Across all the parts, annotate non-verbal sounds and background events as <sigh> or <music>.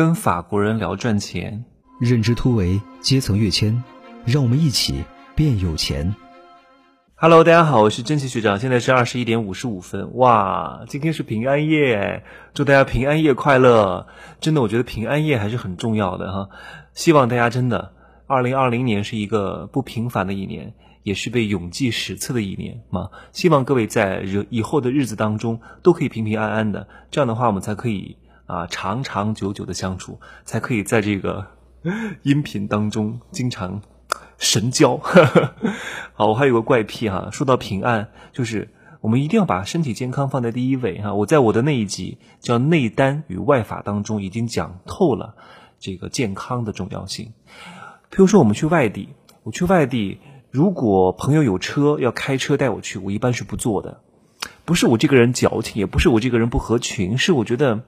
跟法国人聊赚钱，认知突围，阶层跃迁，让我们一起变有钱。Hello，大家好，我是真奇学长，现在是二十一点五十五分。哇，今天是平安夜，祝大家平安夜快乐！真的，我觉得平安夜还是很重要的哈。希望大家真的，二零二零年是一个不平凡的一年，也是被永记史册的一年嘛。希望各位在日以后的日子当中都可以平平安安的，这样的话我们才可以啊长长久久的相处，才可以在这个 <laughs> 音频当中经常。神交，<laughs> 好，我还有个怪癖哈。说到平安，就是我们一定要把身体健康放在第一位哈。我在我的那一集叫内丹与外法当中已经讲透了这个健康的重要性。比如说我们去外地，我去外地，如果朋友有车要开车带我去，我一般是不坐的。不是我这个人矫情，也不是我这个人不合群，是我觉得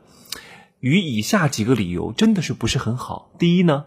与以下几个理由真的是不是很好。第一呢，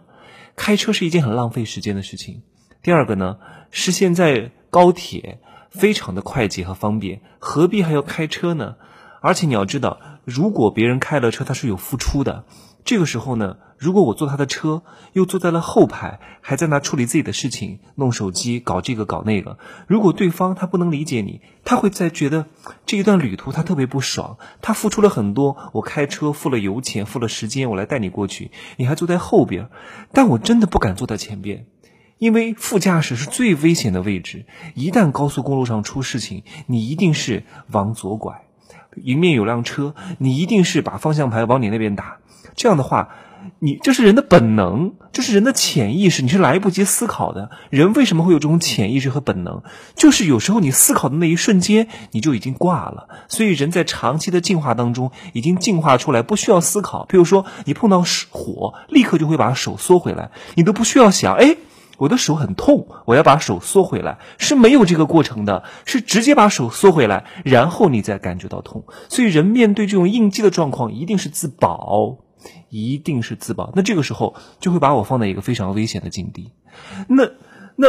开车是一件很浪费时间的事情。第二个呢，是现在高铁非常的快捷和方便，何必还要开车呢？而且你要知道，如果别人开了车，他是有付出的。这个时候呢，如果我坐他的车，又坐在了后排，还在那处理自己的事情，弄手机，搞这个搞那个，如果对方他不能理解你，他会在觉得这一段旅途他特别不爽。他付出了很多，我开车付了油钱，付了时间，我来带你过去，你还坐在后边，但我真的不敢坐在前边。因为副驾驶是最危险的位置，一旦高速公路上出事情，你一定是往左拐，迎面有辆车，你一定是把方向盘往你那边打。这样的话，你这是人的本能，这是人的潜意识，你是来不及思考的。人为什么会有这种潜意识和本能？就是有时候你思考的那一瞬间，你就已经挂了。所以人在长期的进化当中，已经进化出来，不需要思考。比如说你碰到火，立刻就会把手缩回来，你都不需要想，哎。我的手很痛，我要把手缩回来，是没有这个过程的，是直接把手缩回来，然后你再感觉到痛。所以人面对这种应激的状况，一定是自保，一定是自保。那这个时候就会把我放在一个非常危险的境地。那那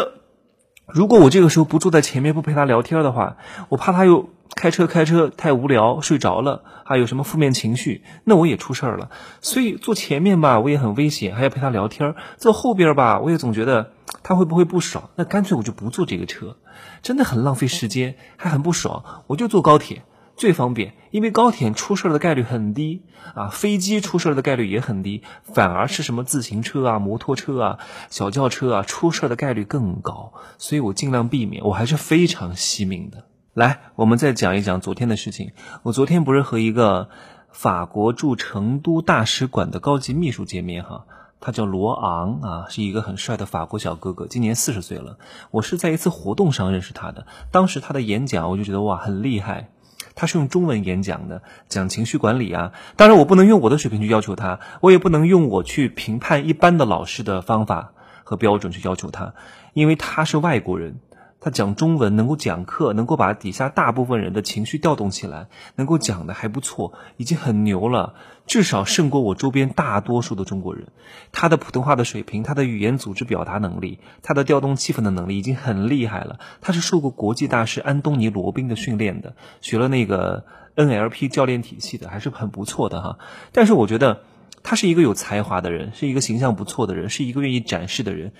如果我这个时候不坐在前面，不陪他聊天的话，我怕他又开车开车太无聊睡着了，还有什么负面情绪，那我也出事儿了。所以坐前面吧，我也很危险，还要陪他聊天；坐后边吧，我也总觉得他会不会不爽。那干脆我就不坐这个车，真的很浪费时间，还很不爽。我就坐高铁最方便，因为高铁出事的概率很低啊，飞机出事的概率也很低，反而是什么自行车啊、摩托车啊、小轿车啊出事的概率更高，所以我尽量避免。我还是非常惜命的。来，我们再讲一讲昨天的事情。我昨天不是和一个法国驻成都大使馆的高级秘书见面哈，他叫罗昂啊，是一个很帅的法国小哥哥，今年四十岁了。我是在一次活动上认识他的，当时他的演讲我就觉得哇很厉害，他是用中文演讲的，讲情绪管理啊。当然我不能用我的水平去要求他，我也不能用我去评判一般的老师的方法和标准去要求他，因为他是外国人。他讲中文能够讲课，能够把底下大部分人的情绪调动起来，能够讲的还不错，已经很牛了，至少胜过我周边大多数的中国人。他的普通话的水平，他的语言组织表达能力，他的调动气氛的能力已经很厉害了。他是受过国际大师安东尼罗宾的训练的，学了那个 NLP 教练体系的，还是很不错的哈。但是我觉得他是一个有才华的人，是一个形象不错的人，是一个愿意展示的人，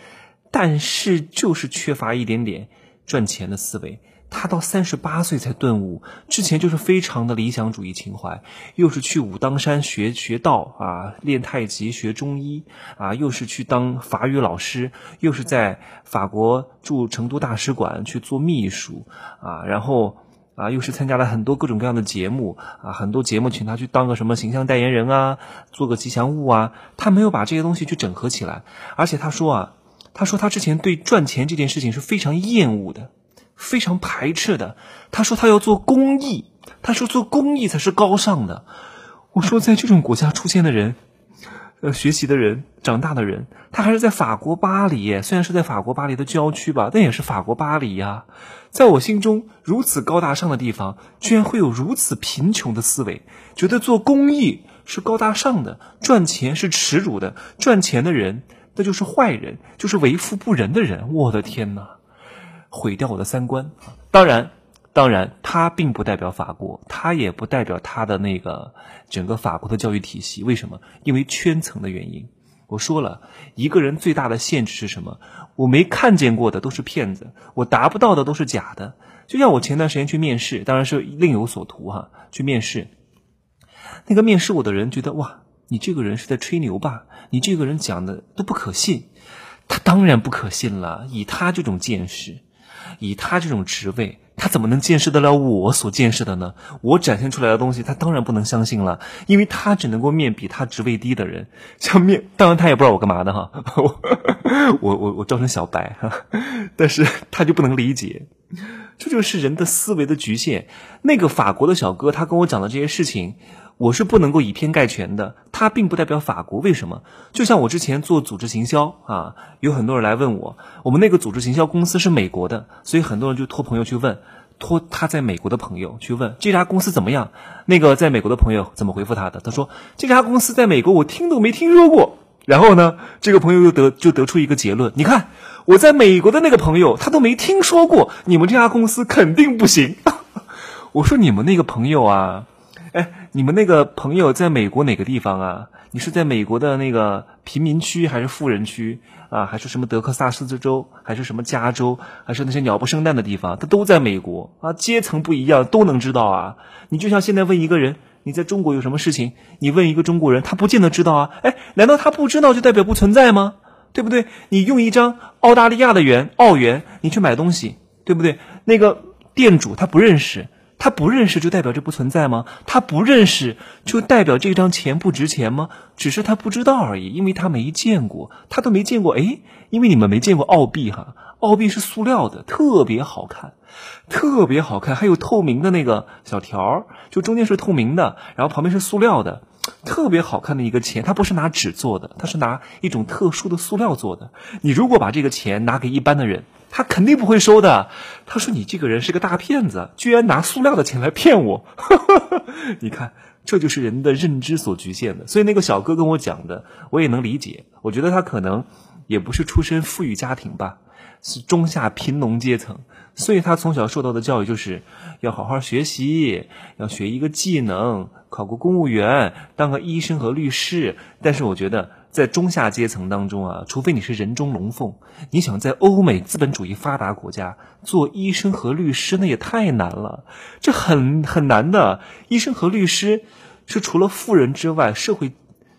但是就是缺乏一点点。赚钱的思维，他到三十八岁才顿悟，之前就是非常的理想主义情怀，又是去武当山学学道啊，练太极学中医啊，又是去当法语老师，又是在法国驻成都大使馆去做秘书啊，然后啊，又是参加了很多各种各样的节目啊，很多节目请他去当个什么形象代言人啊，做个吉祥物啊，他没有把这些东西去整合起来，而且他说啊。他说他之前对赚钱这件事情是非常厌恶的，非常排斥的。他说他要做公益，他说做公益才是高尚的。我说在这种国家出现的人，呃，学习的人，长大的人，他还是在法国巴黎，虽然是在法国巴黎的郊区吧，但也是法国巴黎呀。在我心中，如此高大上的地方，居然会有如此贫穷的思维，觉得做公益是高大上的，赚钱是耻辱的，赚钱的人。那就是坏人，就是为富不仁的人。我的天哪，毁掉我的三观。当然，当然，他并不代表法国，他也不代表他的那个整个法国的教育体系。为什么？因为圈层的原因。我说了一个人最大的限制是什么？我没看见过的都是骗子，我达不到的都是假的。就像我前段时间去面试，当然是另有所图哈。去面试，那个面试我的人觉得哇，你这个人是在吹牛吧？你这个人讲的都不可信。他当然不可信了，以他这种见识，以他这种职位。他怎么能见识得了我所见识的呢？我展现出来的东西，他当然不能相信了，因为他只能够面比他职位低的人，像面，当然他也不知道我干嘛的哈，<laughs> 我我我我招成小白哈，<laughs> 但是他就不能理解，这就是人的思维的局限。那个法国的小哥，他跟我讲的这些事情。我是不能够以偏概全的，他并不代表法国。为什么？就像我之前做组织行销啊，有很多人来问我，我们那个组织行销公司是美国的，所以很多人就托朋友去问，托他在美国的朋友去问这家公司怎么样。那个在美国的朋友怎么回复他的？他说这家公司在美国我听都没听说过。然后呢，这个朋友又得就得出一个结论：你看我在美国的那个朋友他都没听说过，你们这家公司肯定不行。<laughs> 我说你们那个朋友啊。哎，你们那个朋友在美国哪个地方啊？你是在美国的那个贫民区还是富人区啊？还是什么德克萨斯州，还是什么加州，还是那些鸟不生蛋的地方？他都在美国啊，阶层不一样，都能知道啊。你就像现在问一个人，你在中国有什么事情？你问一个中国人，他不见得知道啊。哎，难道他不知道就代表不存在吗？对不对？你用一张澳大利亚的元澳元，你去买东西，对不对？那个店主他不认识。他不认识就代表这不存在吗？他不认识就代表这张钱不值钱吗？只是他不知道而已，因为他没见过，他都没见过。哎，因为你们没见过澳币哈，澳币是塑料的，特别好看，特别好看，还有透明的那个小条儿，就中间是透明的，然后旁边是塑料的，特别好看的一个钱。它不是拿纸做的，它是拿一种特殊的塑料做的。你如果把这个钱拿给一般的人。他肯定不会收的。他说：“你这个人是个大骗子，居然拿塑料的钱来骗我。<laughs> ”你看，这就是人的认知所局限的。所以那个小哥跟我讲的，我也能理解。我觉得他可能也不是出身富裕家庭吧，是中下贫农阶层。所以他从小受到的教育就是要好好学习，要学一个技能，考个公务员，当个医生和律师。但是我觉得。在中下阶层当中啊，除非你是人中龙凤，你想在欧美资本主义发达国家做医生和律师，那也太难了。这很很难的。医生和律师是除了富人之外，社会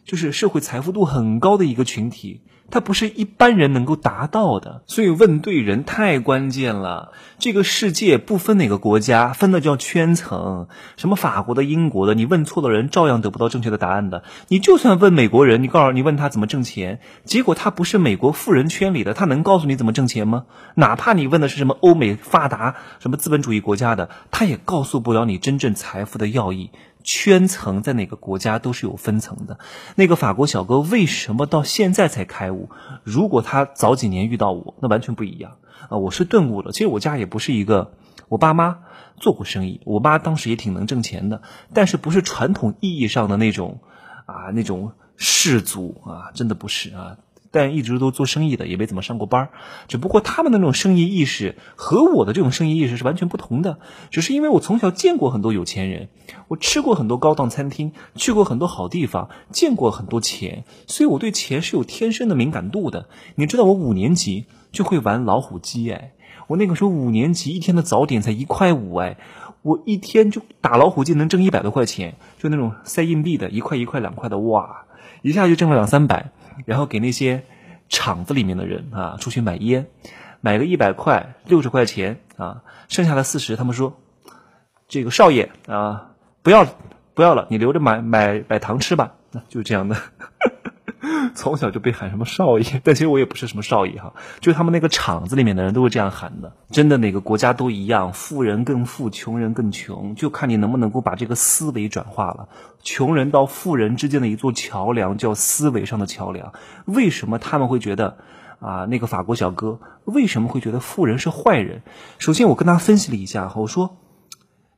就是社会财富度很高的一个群体。它不是一般人能够达到的，所以问对人太关键了。这个世界不分哪个国家，分的叫圈层。什么法国的、英国的，你问错了人，照样得不到正确的答案的。你就算问美国人，你告诉你问他怎么挣钱，结果他不是美国富人圈里的，他能告诉你怎么挣钱吗？哪怕你问的是什么欧美发达、什么资本主义国家的，他也告诉不了你真正财富的要义。圈层在哪个国家都是有分层的。那个法国小哥为什么到现在才开悟？如果他早几年遇到我，那完全不一样啊！我是顿悟了。其实我家也不是一个，我爸妈做过生意，我妈当时也挺能挣钱的，但是不是传统意义上的那种啊，那种氏族啊，真的不是啊。但一直都做生意的，也没怎么上过班只不过他们的那种生意意识和我的这种生意意识是完全不同的。只是因为我从小见过很多有钱人，我吃过很多高档餐厅，去过很多好地方，见过很多钱，所以我对钱是有天生的敏感度的。你知道我五年级就会玩老虎机哎，我那个时候五年级一天的早点才一块五哎，我一天就打老虎机能挣一百多块钱，就那种塞硬币的，一块一块两块的哇，一下就挣了两三百。然后给那些厂子里面的人啊出去买烟，买个一百块六十块钱啊，剩下的四十他们说，这个少爷啊不要不要了，你留着买买买糖吃吧，那 <laughs> 就这样的。从小就被喊什么少爷，<laughs> 但其实我也不是什么少爷哈，就是他们那个厂子里面的人都是这样喊的。真的，哪个国家都一样，富人更富，穷人更穷，就看你能不能够把这个思维转化了。穷人到富人之间的一座桥梁叫思维上的桥梁。为什么他们会觉得啊，那个法国小哥为什么会觉得富人是坏人？首先，我跟他分析了一下，我说，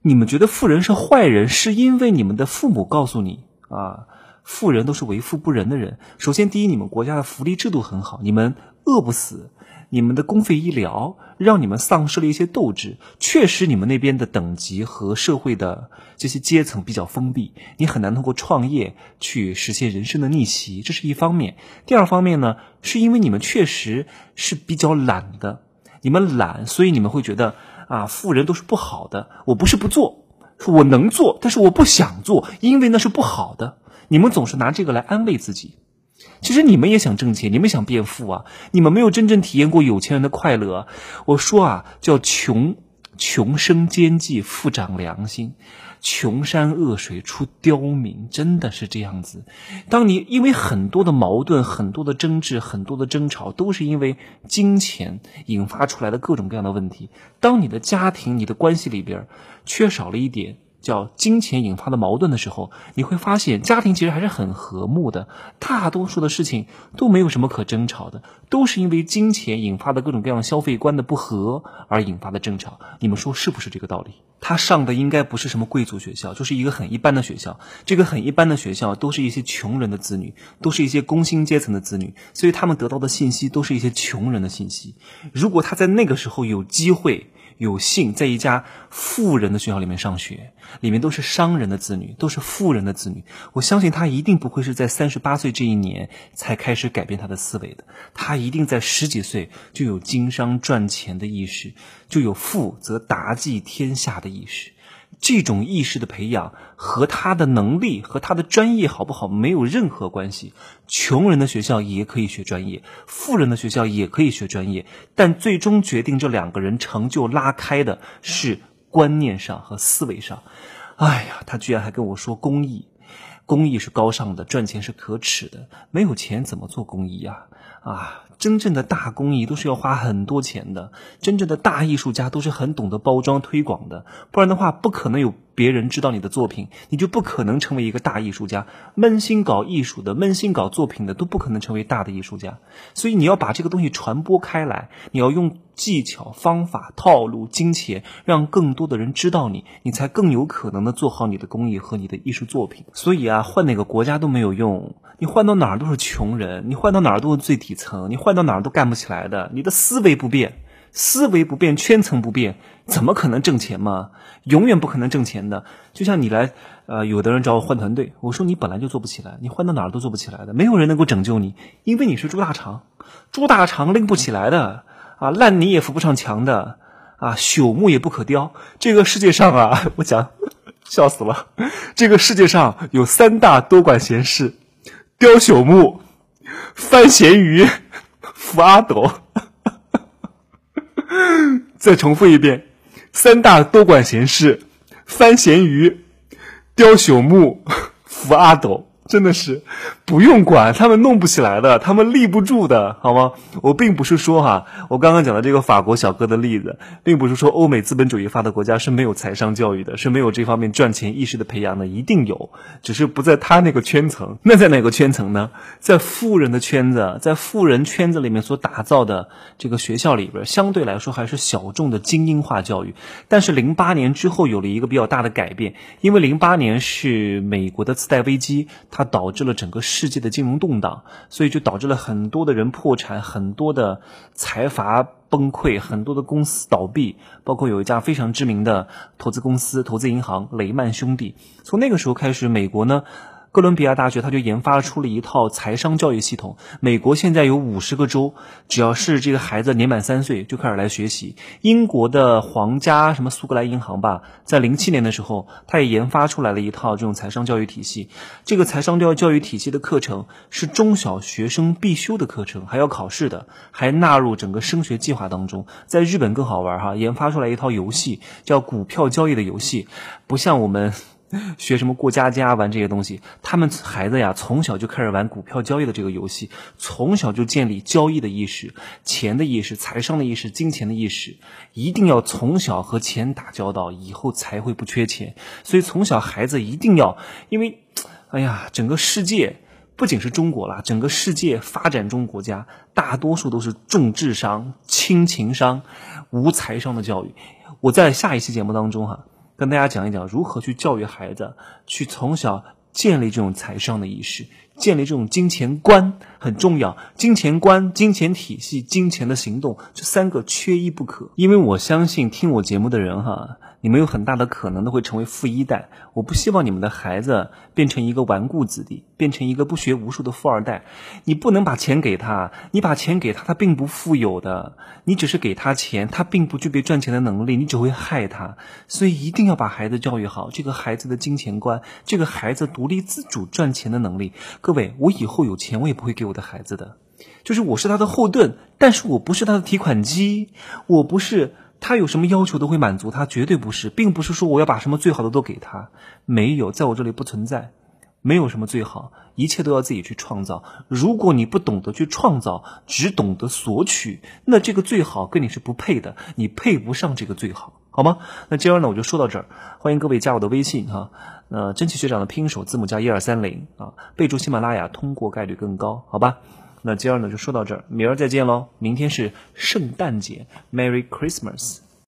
你们觉得富人是坏人，是因为你们的父母告诉你啊。富人都是为富不仁的人。首先，第一，你们国家的福利制度很好，你们饿不死，你们的公费医疗让你们丧失了一些斗志。确实，你们那边的等级和社会的这些阶层比较封闭，你很难通过创业去实现人生的逆袭，这是一方面。第二方面呢，是因为你们确实是比较懒的，你们懒，所以你们会觉得啊，富人都是不好的。我不是不做，我能做，但是我不想做，因为那是不好的。你们总是拿这个来安慰自己。其实你们也想挣钱，你们想变富啊！你们没有真正体验过有钱人的快乐。我说啊，叫穷穷生奸计，富长良心，穷山恶水出刁民，真的是这样子。当你因为很多的矛盾、很多的争执、很多的争吵，都是因为金钱引发出来的各种各样的问题。当你的家庭、你的关系里边缺少了一点。叫金钱引发的矛盾的时候，你会发现家庭其实还是很和睦的，大多数的事情都没有什么可争吵的，都是因为金钱引发的各种各样消费观的不合而引发的争吵。你们说是不是这个道理？他上的应该不是什么贵族学校，就是一个很一般的学校。这个很一般的学校都是一些穷人的子女，都是一些工薪阶层的子女，所以他们得到的信息都是一些穷人的信息。如果他在那个时候有机会，有幸在一家富人的学校里面上学，里面都是商人的子女，都是富人的子女。我相信他一定不会是在三十八岁这一年才开始改变他的思维的，他一定在十几岁就有经商赚钱的意识，就有富则达济天下的意识。这种意识的培养和他的能力和他的专业好不好没有任何关系。穷人的学校也可以学专业，富人的学校也可以学专业，但最终决定这两个人成就拉开的是观念上和思维上。哎呀，他居然还跟我说公益，公益是高尚的，赚钱是可耻的，没有钱怎么做公益呀？啊！真正的大工艺都是要花很多钱的，真正的大艺术家都是很懂得包装推广的，不然的话不可能有别人知道你的作品，你就不可能成为一个大艺术家。闷心搞艺术的、闷心搞作品的都不可能成为大的艺术家。所以你要把这个东西传播开来，你要用技巧、方法、套路、金钱，让更多的人知道你，你才更有可能的做好你的工艺和你的艺术作品。所以啊，换哪个国家都没有用，你换到哪儿都是穷人，你换到哪儿都是最底层，你换。到哪儿都干不起来的，你的思维不变，思维不变，圈层不变，怎么可能挣钱嘛？永远不可能挣钱的。就像你来，呃，有的人找我换团队，我说你本来就做不起来，你换到哪儿都做不起来的，没有人能够拯救你，因为你是猪大肠，猪大肠拎不起来的啊，烂泥也扶不上墙的啊，朽木也不可雕。这个世界上啊，<laughs> 我讲，笑死了，这个世界上有三大多管闲事：雕朽木、翻咸鱼。<laughs> 扶阿斗，<laughs> 再重复一遍：三大多管闲事，翻咸鱼，雕朽木，<laughs> 扶阿斗。真的是不用管，他们弄不起来的，他们立不住的，好吗？我并不是说哈，我刚刚讲的这个法国小哥的例子，并不是说欧美资本主义发达国家是没有财商教育的，是没有这方面赚钱意识的培养的，一定有，只是不在他那个圈层。那在哪个圈层呢？在富人的圈子，在富人圈子里面所打造的这个学校里边，相对来说还是小众的精英化教育。但是零八年之后有了一个比较大的改变，因为零八年是美国的次贷危机，它。它导致了整个世界的金融动荡，所以就导致了很多的人破产，很多的财阀崩溃，很多的公司倒闭，包括有一家非常知名的投资公司、投资银行雷曼兄弟。从那个时候开始，美国呢。哥伦比亚大学，他就研发出了一套财商教育系统。美国现在有五十个州，只要是这个孩子年满三岁，就开始来学习。英国的皇家什么苏格兰银行吧，在零七年的时候，他也研发出来了一套这种财商教育体系。这个财商教育教育体系的课程是中小学生必修的课程，还要考试的，还纳入整个升学计划当中。在日本更好玩哈，研发出来一套游戏，叫股票交易的游戏，不像我们。<laughs> 学什么过家家玩这些东西，他们孩子呀从小就开始玩股票交易的这个游戏，从小就建立交易的意识、钱的意识、财商的意识、金钱的意识，一定要从小和钱打交道，以后才会不缺钱。所以从小孩子一定要，因为，哎呀，整个世界不仅是中国啦，整个世界发展中国家大多数都是重智商、轻情商、无财商的教育。我在下一期节目当中哈。跟大家讲一讲如何去教育孩子，去从小建立这种财商的意识，建立这种金钱观很重要，金钱观、金钱体系、金钱的行动，这三个缺一不可。因为我相信听我节目的人哈，你们有很大的可能都会成为富一代。我不希望你们的孩子变成一个纨绔子弟，变成一个不学无术的富二代。你不能把钱给他，你把钱给他，他并不富有的。你只是给他钱，他并不具备赚钱的能力，你只会害他。所以一定要把孩子教育好，这个孩子的金钱观，这个孩子独立自主赚钱的能力。各位，我以后有钱，我也不会给我的孩子的，就是我是他的后盾，但是我不是他的提款机，我不是他有什么要求都会满足他，绝对不是，并不是说我要把什么最好的都给他，没有，在我这里不存在，没有什么最好，一切都要自己去创造。如果你不懂得去创造，只懂得索取，那这个最好跟你是不配的，你配不上这个最好，好吗？那今儿呢，我就说到这儿，欢迎各位加我的微信哈。呃，真奇学长的拼音首字母加一二三零啊，备注喜马拉雅，通过概率更高，好吧？那今儿呢就说到这儿，明儿再见喽。明天是圣诞节，Merry Christmas。